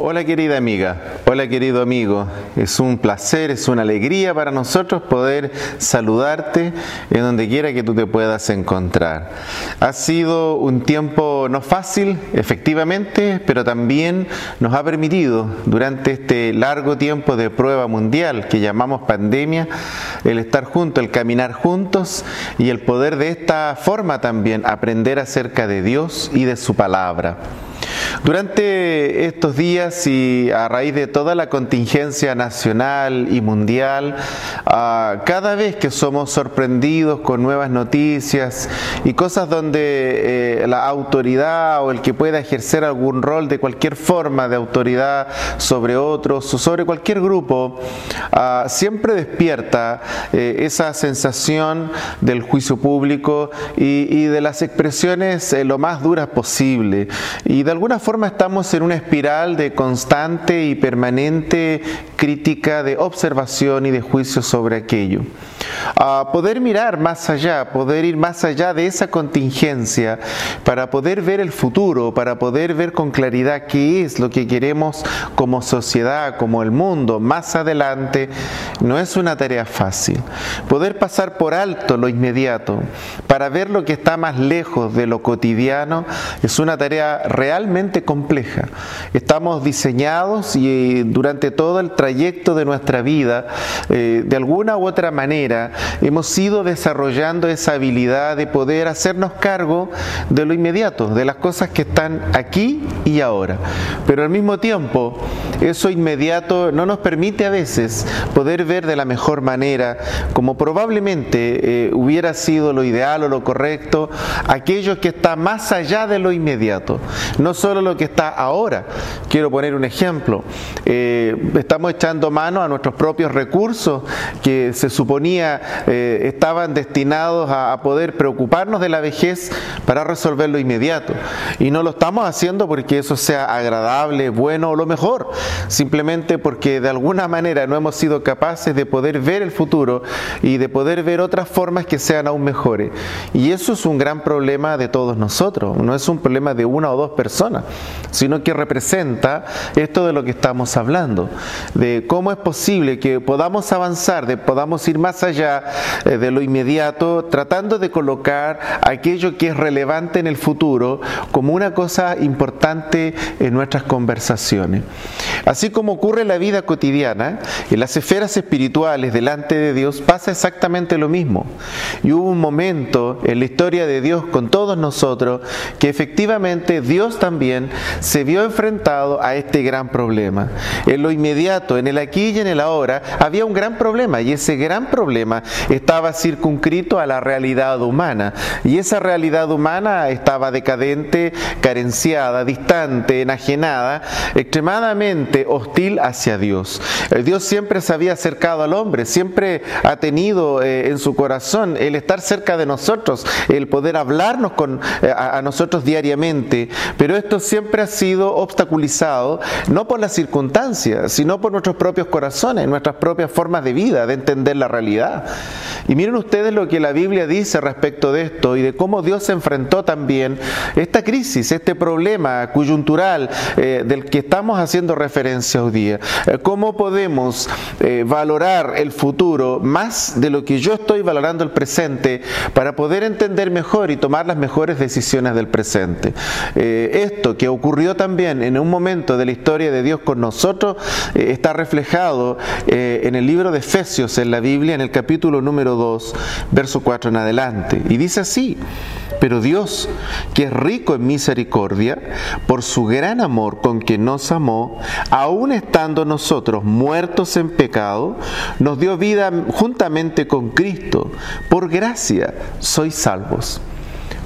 Hola querida amiga, hola querido amigo, es un placer, es una alegría para nosotros poder saludarte en donde quiera que tú te puedas encontrar. Ha sido un tiempo no fácil, efectivamente, pero también nos ha permitido durante este largo tiempo de prueba mundial que llamamos pandemia, el estar juntos, el caminar juntos y el poder de esta forma también aprender acerca de Dios y de su palabra. Durante estos días y a raíz de toda la contingencia nacional y mundial, ah, cada vez que somos sorprendidos con nuevas noticias y cosas donde eh, la autoridad o el que pueda ejercer algún rol de cualquier forma de autoridad sobre otros o sobre cualquier grupo, ah, siempre despierta eh, esa sensación del juicio público y, de las expresiones eh, lo más duras posible. Y de alguna estamos en una espiral de constante y permanente crítica, de observación y de juicio sobre aquello. A poder mirar más allá, poder ir más allá de esa contingencia para poder ver el futuro, para poder ver con claridad qué es lo que queremos como sociedad, como el mundo más adelante, no es una tarea fácil. Poder pasar por alto lo inmediato para ver lo que está más lejos de lo cotidiano es una tarea realmente compleja. Estamos diseñados y durante todo el trayecto de nuestra vida, eh, de alguna u otra manera, hemos ido desarrollando esa habilidad de poder hacernos cargo de lo inmediato, de las cosas que están aquí y ahora. Pero al mismo tiempo, eso inmediato no nos permite a veces poder ver de la mejor manera, como probablemente eh, hubiera sido lo ideal o lo correcto, aquello que está más allá de lo inmediato. No solo lo que está ahora. Quiero poner un ejemplo. Eh, estamos echando mano a nuestros propios recursos que se suponía eh, estaban destinados a, poder preocuparnos de la vejez para resolver lo inmediato. Y no lo estamos haciendo porque eso sea agradable, bueno o lo mejor, simplemente porque de alguna manera no hemos sido capaces de poder ver el futuro y de poder ver otras formas que sean aún mejores. Y eso es un gran problema de todos nosotros, no es un problema de una o dos personas, sino que representa esto de lo que estamos hablando, de cómo es posible que podamos avanzar, de podamos ir más allá eh, de lo inmediato, tratando de colocar aquello que es relevante en el futuro como una cosa importante en nuestras conversaciones. Así como ocurre en la vida cotidiana, en las esferas espirituales delante de Dios pasa exactamente lo mismo. Y hubo un momento en la historia de Dios con todos nosotros que efectivamente Dios también se vio enfrentado a este gran problema. En lo inmediato, en el aquí y en el ahora, había un gran problema y ese gran problema estaba circunscrito a la realidad humana. Y esa realidad humana estaba decadente, carenciada, distante, enajenada, extremadamente hostil hacia Dios. El Dios siempre se había acercado al hombre, siempre ha tenido eh, en su corazón el estar cerca de nosotros, el poder hablarnos con, eh, a nosotros diariamente, pero esto siempre ha sido obstaculizado no por las circunstancias, sino por nuestros propios corazones, nuestras propias formas de vida, de entender la realidad. Y miren ustedes lo que la Biblia dice respecto de esto y de cómo Dios se enfrentó también esta crisis, este problema coyuntural eh, del que estamos haciendo referencia hoy día. Eh, ¿Cómo podemos eh, valorar el futuro más de lo que yo estoy valorando el presente para poder entender mejor y tomar las mejores decisiones del presente? esto que ocurrió también en un momento de la historia de Dios con nosotros está reflejado en el libro de Efesios en la Biblia, en el capítulo número 2, verso 4 en adelante. Y dice así, pero Dios, que es rico en misericordia, por su gran amor con que nos amó, aun estando nosotros muertos en pecado, nos dio vida juntamente con Cristo. Por gracia sois salvos.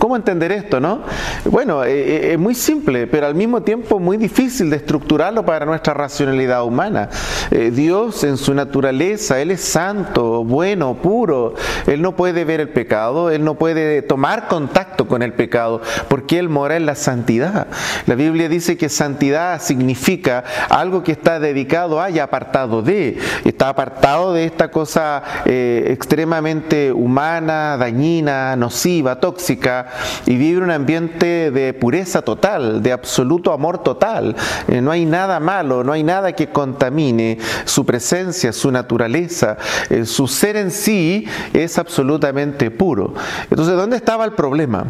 ¿Cómo entender esto, no? Bueno, eh, eh, es muy simple, pero al mismo tiempo muy difícil de estructurarlo para nuestra racionalidad humana. Eh, Dios en su naturaleza, Él es santo, bueno, puro. Él no puede ver el pecado, Él no puede tomar contacto con el pecado, porque Él mora en la santidad. La Biblia dice que santidad significa algo que está dedicado a y apartado de. Está apartado de esta cosa extremadamente humana, dañina, nociva, tóxica, y vive un ambiente de pureza total, de absoluto amor total. Eh, no hay nada malo, no hay nada que contamine su presencia, su naturaleza, eh, su ser en sí es absolutamente puro. Entonces, ¿dónde estaba el problema?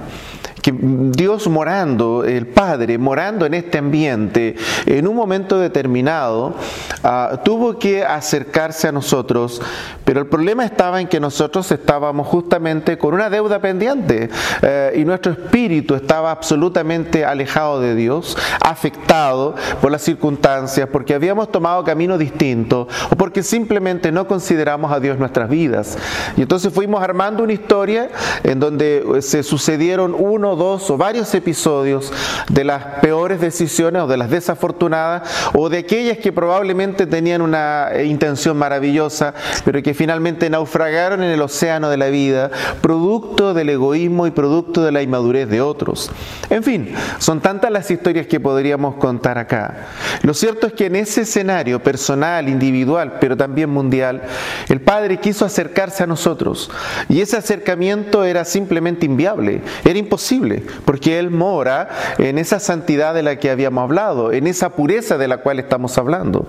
Que Dios morando, el Padre morando en este ambiente, en un momento determinado, ah, tuvo que acercarse a nosotros, pero el problema estaba en que nosotros estábamos justamente con una deuda pendiente eh, y nuestro espíritu estaba absolutamente alejado de Dios, afectado por las circunstancias, porque habíamos tomado camino distinto o porque simplemente no consideramos a Dios nuestras vidas. Y entonces fuimos armando una historia en donde se sucedieron uno dos o varios episodios de las peores decisiones o de las desafortunadas o de aquellas que probablemente tenían una eh, intención maravillosa, pero que finalmente naufragaron en el océano de la vida, producto del egoísmo y producto de la inmadurez de otros. En fin, son tantas las historias que podríamos contar acá. Lo cierto es que en ese escenario personal, individual, pero también mundial, el Padre quiso acercarse a nosotros y ese acercamiento era simplemente inviable, era imposible porque Él mora en esa santidad de la que habíamos hablado, en esa pureza de la cual estamos hablando.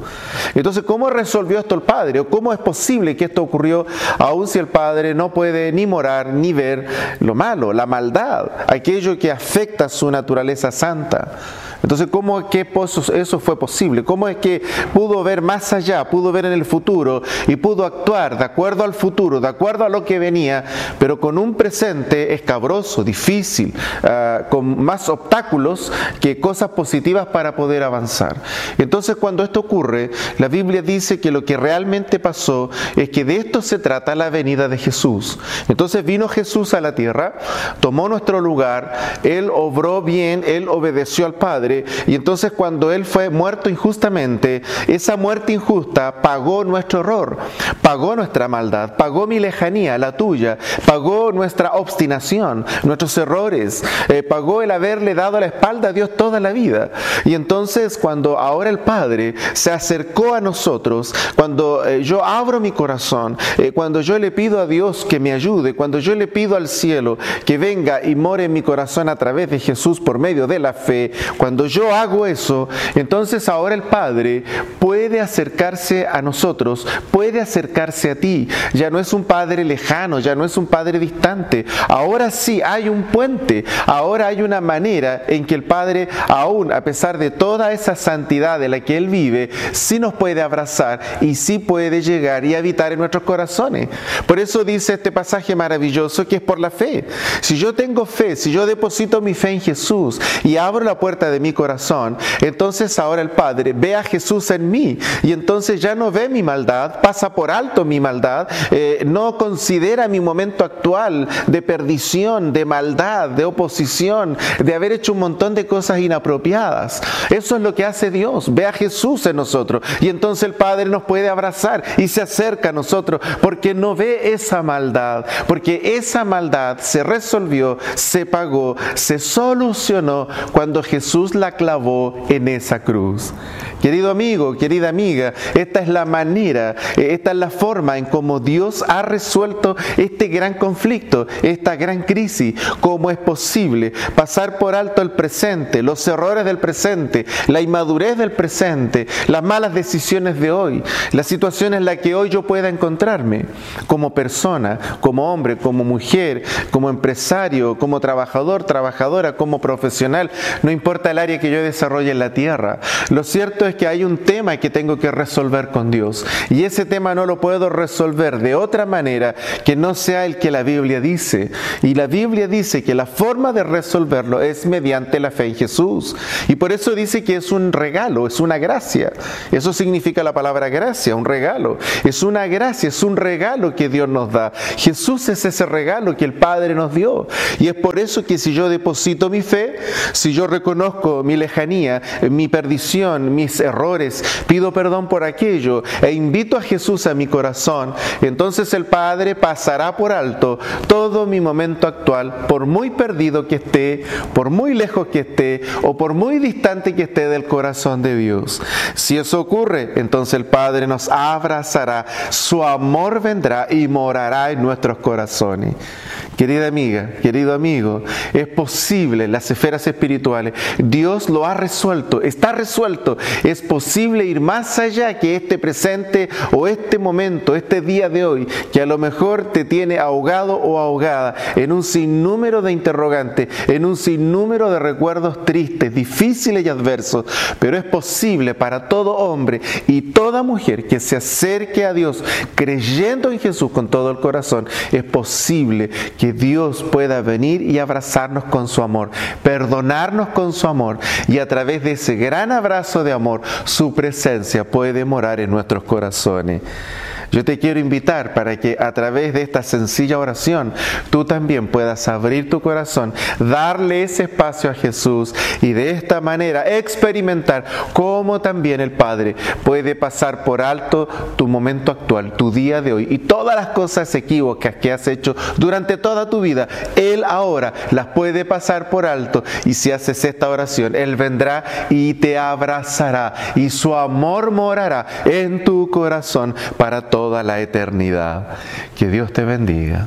Entonces, ¿cómo resolvió esto el Padre? ¿O cómo es posible que esto ocurrió aun si el Padre no puede ni morar ni ver lo malo, la maldad, aquello que afecta su naturaleza santa? Entonces, ¿cómo es que eso fue posible? ¿Cómo es que pudo ver más allá, pudo ver en el futuro y pudo actuar de acuerdo al futuro, de acuerdo a lo que venía, pero con un presente escabroso, difícil, ah, con más obstáculos que cosas positivas para poder avanzar? Entonces, cuando esto ocurre, la Biblia dice que lo que realmente pasó es que de esto se trata la venida de Jesús. Entonces vino Jesús a la tierra, tomó nuestro lugar, Él obró bien, Él obedeció al Padre, y entonces cuando Él fue muerto injustamente, esa muerte injusta pagó nuestro error, pagó nuestra maldad, pagó mi lejanía, la tuya, pagó nuestra obstinación, nuestros errores, eh, pagó el haberle dado la espalda a Dios toda la vida. Y entonces cuando ahora el Padre se acercó a nosotros, cuando eh, yo abro mi corazón, eh, cuando yo le pido a Dios que me ayude, cuando yo le pido al cielo que venga y more en mi corazón a través de Jesús por medio de la fe, cuando yo hago eso, entonces ahora el Padre puede acercarse a nosotros, puede acercarse a ti. Ya no es un Padre lejano, ya no es un Padre distante. Ahora sí hay un puente, ahora hay una manera en que el Padre, aún a pesar de toda esa santidad de la que Él vive, sí nos puede abrazar y sí puede llegar y habitar en nuestros corazones. Por eso dice este pasaje maravilloso que es por la fe. Si yo tengo fe, si yo deposito mi fe en Jesús y abro la puerta de mi corazón, entonces ahora el Padre ve a Jesús en mí y entonces ya no ve mi maldad, pasa por alto mi maldad, eh, no considera mi momento actual de perdición, de maldad, de oposición, de haber hecho un montón de cosas inapropiadas. Eso es lo que hace Dios, ve a Jesús en nosotros y entonces el Padre nos puede abrazar y se acerca a nosotros porque no ve esa maldad, porque esa maldad se resolvió, se pagó, se solucionó cuando Jesús la clavó en esa cruz. Querido amigo, querida amiga, esta es la manera, eh, esta es la forma en cómo Dios ha resuelto este gran conflicto, esta gran crisis. ¿Cómo es posible pasar por alto el presente, los errores del presente, la inmadurez del presente, las malas decisiones de hoy, la situación en la que hoy yo pueda encontrarme como persona, como hombre, como mujer, como empresario, como trabajador, trabajadora, como profesional, no importa el área que yo desarrolle en la tierra. Lo cierto es que hay un tema que tengo que resolver con Dios. Y ese tema no lo puedo resolver de otra manera que no sea el que la Biblia dice. Y la Biblia dice que la forma de resolverlo es mediante la fe en Jesús. Y por eso dice que es un regalo, es una gracia. Eso significa la palabra gracia, un regalo. Es una gracia, es un regalo que Dios nos da. Jesús es ese regalo que el Padre nos dio. Y es por eso que si yo deposito mi fe, si yo reconozco mi lejanía, mi perdición, mis errores, pido perdón por aquello e invito a Jesús a mi corazón, entonces el Padre pasará por alto todo mi momento actual, por muy perdido que esté, por muy lejos que esté o por muy distante que esté del corazón de Dios. Si eso ocurre, entonces el Padre nos abrazará, su amor vendrá y morará en nuestros corazones. Querida amiga, querido amigo, es posible las esferas espirituales. Dios lo ha resuelto, está resuelto. Es posible ir más allá que este presente o este momento, este día de hoy, que a lo mejor te tiene ahogado o ahogada en un sinnúmero de en un sinnúmero de recuerdos tristes, difíciles y adversos. Pero es posible para todo hombre y toda mujer que se acerque a Dios creyendo en Jesús con todo el corazón, es posible que Dios pueda venir y abrazarnos con su amor, perdonarnos con su amor y a través de ese gran abrazo de amor, su presencia puede morar en nuestros corazones. Yo te quiero invitar para que a través de esta sencilla oración tú también puedas abrir tu corazón, darle ese espacio a Jesús y de esta manera experimentar cómo también el Padre puede pasar por alto tu momento actual, tu día de hoy y todas las cosas equívocas que has hecho durante toda tu vida. Él ahora las puede pasar por alto y si haces esta oración, Él vendrá y te abrazará y su amor morará en tu corazón para toda la eternidad. Que Dios te bendiga.